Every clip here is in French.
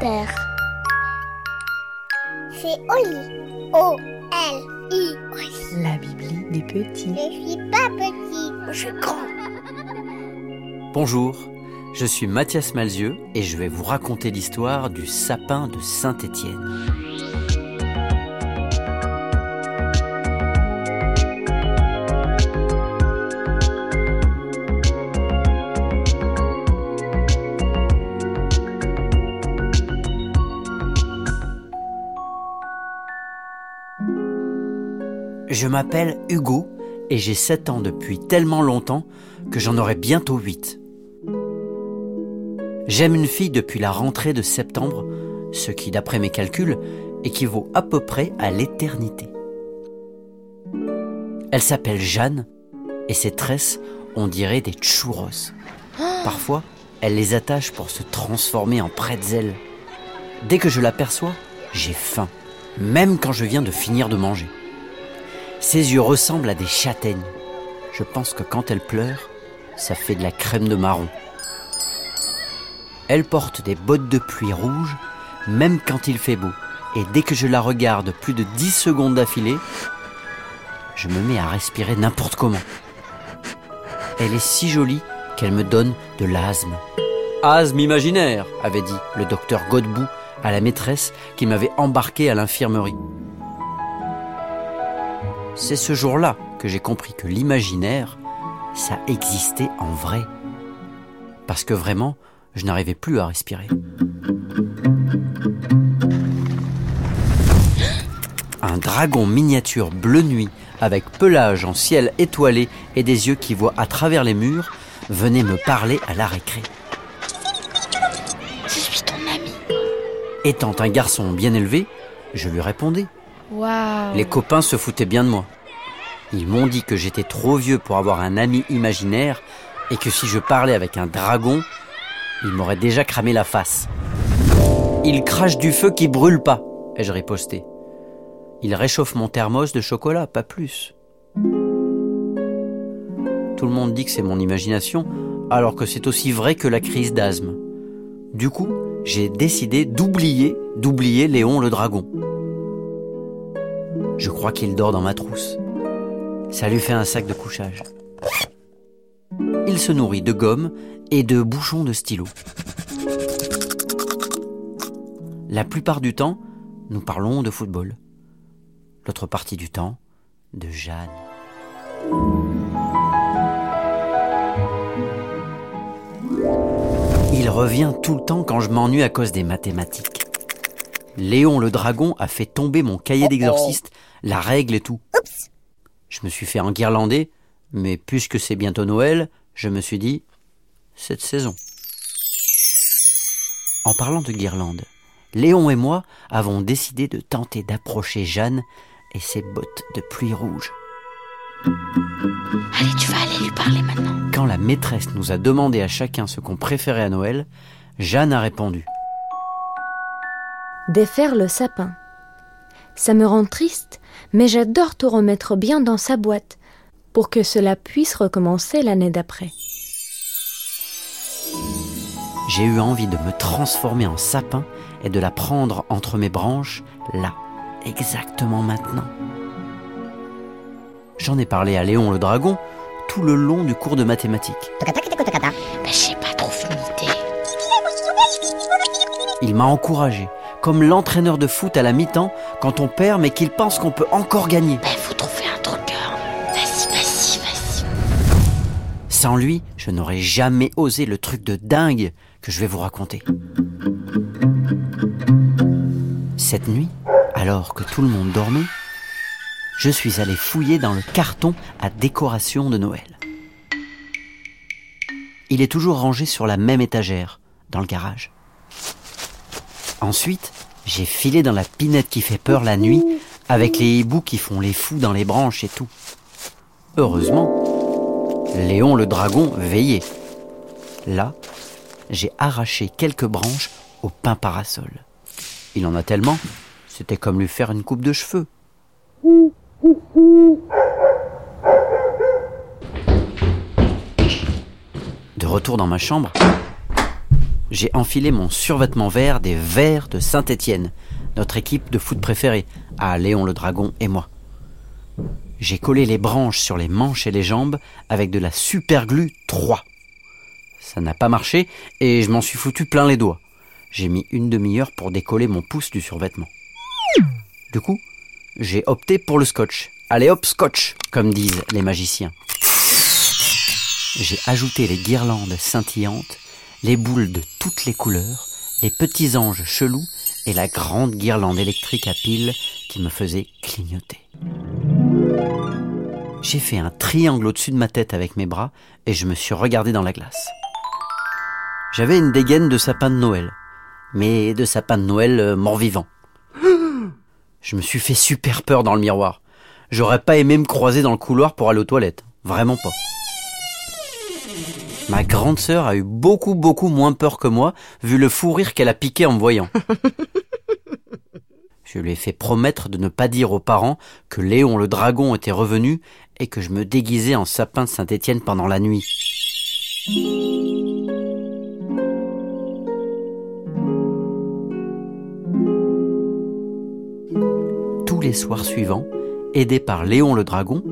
C'est Oli. O-L-I. La Bibli des petits. Je suis pas petit, je suis grand. Bonjour, je suis Mathias Malzieux et je vais vous raconter l'histoire du sapin de Saint-Étienne. Je m'appelle Hugo et j'ai 7 ans depuis tellement longtemps que j'en aurai bientôt 8. J'aime une fille depuis la rentrée de septembre, ce qui, d'après mes calculs, équivaut à peu près à l'éternité. Elle s'appelle Jeanne et ses tresses, on dirait des churros. Parfois, elle les attache pour se transformer en pretzel. Dès que je l'aperçois, j'ai faim, même quand je viens de finir de manger. Ses yeux ressemblent à des châtaignes. Je pense que quand elle pleure, ça fait de la crème de marron. Elle porte des bottes de pluie rouges, même quand il fait beau. Et dès que je la regarde plus de 10 secondes d'affilée, je me mets à respirer n'importe comment. Elle est si jolie qu'elle me donne de l'asthme. Asthme imaginaire, avait dit le docteur Godbout à la maîtresse qui m'avait embarqué à l'infirmerie. C'est ce jour-là que j'ai compris que l'imaginaire, ça existait en vrai. Parce que vraiment, je n'arrivais plus à respirer. Un dragon miniature bleu nuit, avec pelage en ciel étoilé et des yeux qui voient à travers les murs, venait me parler à la récré. Je suis ton ami. Étant un garçon bien élevé, je lui répondais. Les copains se foutaient bien de moi. Ils m'ont dit que j'étais trop vieux pour avoir un ami imaginaire et que si je parlais avec un dragon, il m'aurait déjà cramé la face. Il crache du feu qui brûle pas, ai-je riposté. Il réchauffe mon thermos de chocolat, pas plus. Tout le monde dit que c'est mon imagination, alors que c'est aussi vrai que la crise d'asthme. Du coup, j'ai décidé d'oublier, d'oublier Léon le dragon. Je crois qu'il dort dans ma trousse. Ça lui fait un sac de couchage. Il se nourrit de gomme et de bouchons de stylo. La plupart du temps, nous parlons de football. L'autre partie du temps, de Jeanne. Il revient tout le temps quand je m'ennuie à cause des mathématiques. Léon le dragon a fait tomber mon cahier d'exorciste, la règle et tout. Je me suis fait enguirlander, mais puisque c'est bientôt Noël, je me suis dit, cette saison. En parlant de guirlande, Léon et moi avons décidé de tenter d'approcher Jeanne et ses bottes de pluie rouge. Allez, tu vas aller lui parler maintenant. Quand la maîtresse nous a demandé à chacun ce qu'on préférait à Noël, Jeanne a répondu. Défaire le sapin. Ça me rend triste, mais j'adore tout remettre bien dans sa boîte pour que cela puisse recommencer l'année d'après. J'ai eu envie de me transformer en sapin et de la prendre entre mes branches, là, exactement maintenant. J'en ai parlé à Léon le dragon tout le long du cours de mathématiques. Ben, j'ai pas trop. Il m'a encouragé, comme l'entraîneur de foot à la mi-temps quand on perd mais qu'il pense qu'on peut encore gagner. Ben, faut trouver un truc. hein. Vas-y, vas-y, vas-y. Sans lui, je n'aurais jamais osé le truc de dingue que je vais vous raconter. Cette nuit, alors que tout le monde dormait, je suis allé fouiller dans le carton à décoration de Noël. Il est toujours rangé sur la même étagère, dans le garage. Ensuite, j'ai filé dans la pinette qui fait peur la nuit, avec les hiboux qui font les fous dans les branches et tout. Heureusement, Léon le dragon veillait. Là, j'ai arraché quelques branches au pain parasol. Il en a tellement, c'était comme lui faire une coupe de cheveux. De retour dans ma chambre, j'ai enfilé mon survêtement vert des Verts de Saint-Étienne, notre équipe de foot préférée, à Léon le Dragon et moi. J'ai collé les branches sur les manches et les jambes avec de la super glue 3. Ça n'a pas marché et je m'en suis foutu plein les doigts. J'ai mis une demi-heure pour décoller mon pouce du survêtement. Du coup, j'ai opté pour le scotch. Allez hop, scotch, comme disent les magiciens. J'ai ajouté les guirlandes scintillantes, les boules de toutes les couleurs, les petits anges chelous et la grande guirlande électrique à pile qui me faisait clignoter. J'ai fait un triangle au-dessus de ma tête avec mes bras et je me suis regardé dans la glace. J'avais une dégaine de sapin de Noël, mais de sapin de Noël euh, mort-vivant. Je me suis fait super peur dans le miroir. J'aurais pas aimé me croiser dans le couloir pour aller aux toilettes. Vraiment pas. Ma grande sœur a eu beaucoup beaucoup moins peur que moi, vu le fou rire qu'elle a piqué en me voyant. Je lui ai fait promettre de ne pas dire aux parents que Léon le dragon était revenu et que je me déguisais en sapin de Saint-Étienne pendant la nuit. Tous les soirs suivants, aidé par Léon le dragon,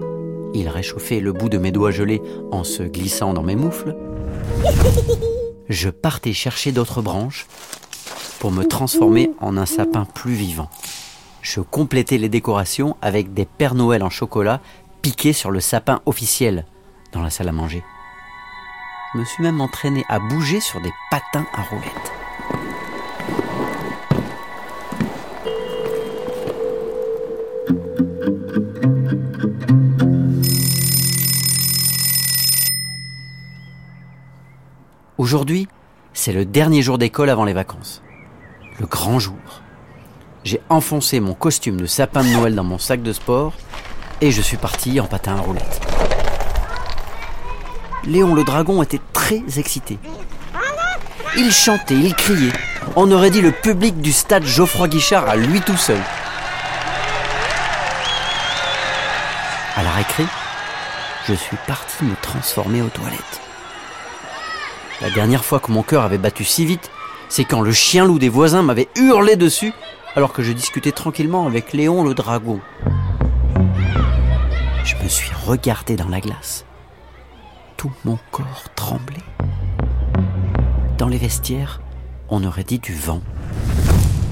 il réchauffait le bout de mes doigts gelés en se glissant dans mes moufles, je partais chercher d'autres branches pour me transformer en un sapin plus vivant. Je complétais les décorations avec des Pères Noël en chocolat piqués sur le sapin officiel dans la salle à manger. Je me suis même entraîné à bouger sur des patins à roulettes. Aujourd'hui, c'est le dernier jour d'école avant les vacances. Le grand jour. J'ai enfoncé mon costume de sapin de Noël dans mon sac de sport et je suis parti en patin à roulettes. Léon le dragon était très excité. Il chantait, il criait. On aurait dit le public du stade Geoffroy Guichard à lui tout seul. À la récré, je suis parti me transformer aux toilettes. La dernière fois que mon cœur avait battu si vite, c'est quand le chien loup des voisins m'avait hurlé dessus alors que je discutais tranquillement avec Léon le dragon. Je me suis regardé dans la glace. Tout mon corps tremblait. Dans les vestiaires, on aurait dit du vent.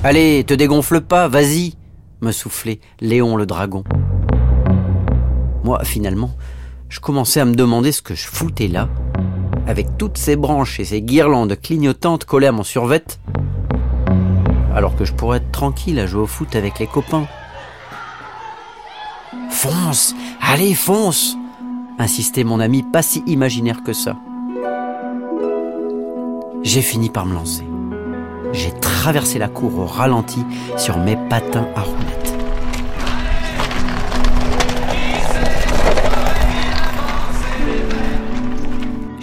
Allez, te dégonfle pas, vas-y, me soufflait Léon le dragon. Moi, finalement, je commençais à me demander ce que je foutais là, avec toutes ces branches et ces guirlandes clignotantes collées à mon survêt, alors que je pourrais être tranquille à jouer au foot avec les copains. Fonce Allez, fonce insistait mon ami pas si imaginaire que ça. J'ai fini par me lancer. J'ai traversé la cour au ralenti sur mes patins à roulettes.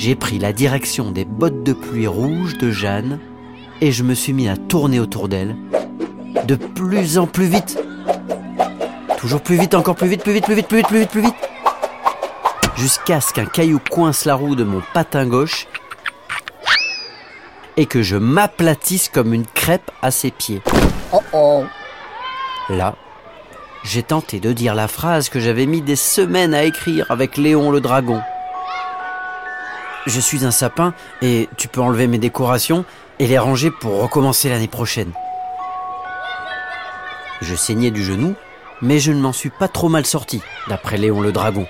J'ai pris la direction des bottes de pluie rouges de Jeanne et je me suis mis à tourner autour d'elle, de plus en plus vite. Toujours plus vite, encore plus vite, plus vite, plus vite, plus vite, plus vite, plus vite. Jusqu'à ce qu'un caillou coince la roue de mon patin gauche et que je m'aplatisse comme une crêpe à ses pieds. Oh oh. Là, j'ai tenté de dire la phrase que j'avais mis des semaines à écrire avec Léon le dragon. Je suis un sapin et tu peux enlever mes décorations et les ranger pour recommencer l'année prochaine. Je saignais du genou, mais je ne m'en suis pas trop mal sorti, d'après Léon le dragon.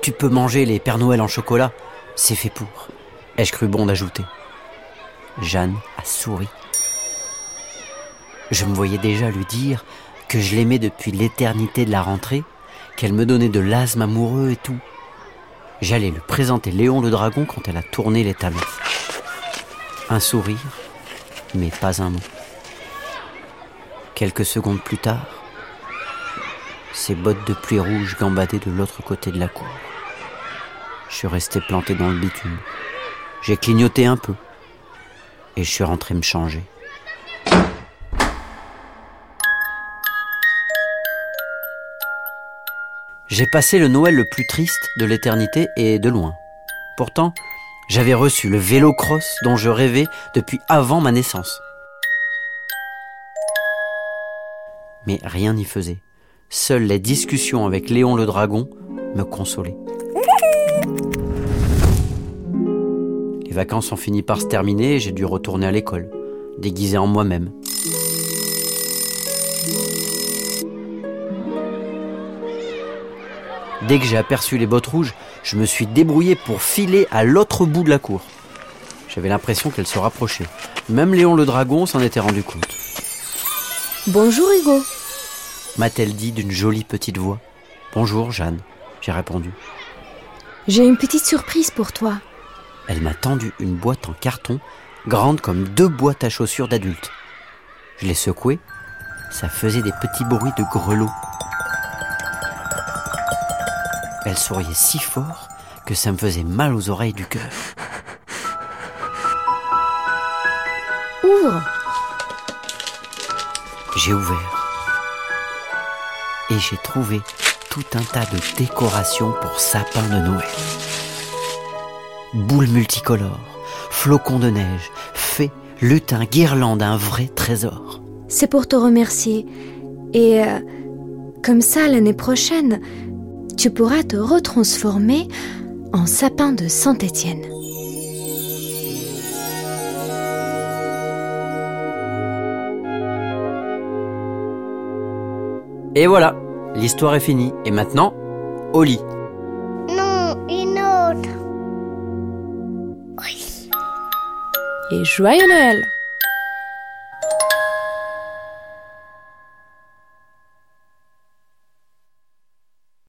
Tu peux manger les Pères Noël en chocolat, c'est fait pour, ai-je cru bon d'ajouter? Jeanne a souri. Je me voyais déjà lui dire que je l'aimais depuis l'éternité de la rentrée, qu'elle me donnait de l'asthme amoureux et tout. J'allais lui présenter Léon le dragon quand elle a tourné les talons. Un sourire, mais pas un mot. Quelques secondes plus tard, ses bottes de pluie rouge gambadaient de l'autre côté de la cour. Je suis resté planté dans le bitume. J'ai clignoté un peu et je suis rentré me changer. J'ai passé le Noël le plus triste de l'éternité et de loin. Pourtant, J'avais reçu le vélo cross dont je rêvais depuis avant ma naissance. Mais rien n'y faisait. Seules les discussions avec Léon le dragon me consolaient. Les vacances ont fini par se terminer et j'ai dû retourner à l'école, déguisé en moi-même. Dès que j'ai aperçu les bottes rouges, je me suis débrouillé pour filer à l'autre bout de la cour. J'avais l'impression qu'elle se rapprochait. Même Léon le dragon s'en était rendu compte. Bonjour Hugo. M'a-t-elle dit d'une jolie petite voix. Bonjour Jeanne, j'ai répondu. J'ai une petite surprise pour toi. Elle m'a tendu une boîte en carton, grande comme deux boîtes à chaussures d'adultes. Je l'ai secouée, ça faisait des petits bruits de grelots. Elle souriait si fort que ça me faisait mal aux oreilles du cœur. Ouvre. J'ai ouvert. Et j'ai trouvé tout un tas de décorations pour sapin de Noël. Boules multicolores, flocons de neige, fées, lutins, guirlandes, un vrai trésor. C'est pour te remercier. Et euh, comme ça, l'année prochaine, tu pourras te retransformer en sapin de Saint-Étienne. Et voilà, l'histoire est finie. Et maintenant, au lit. Non, une autre. Oui. Et joyeux Noël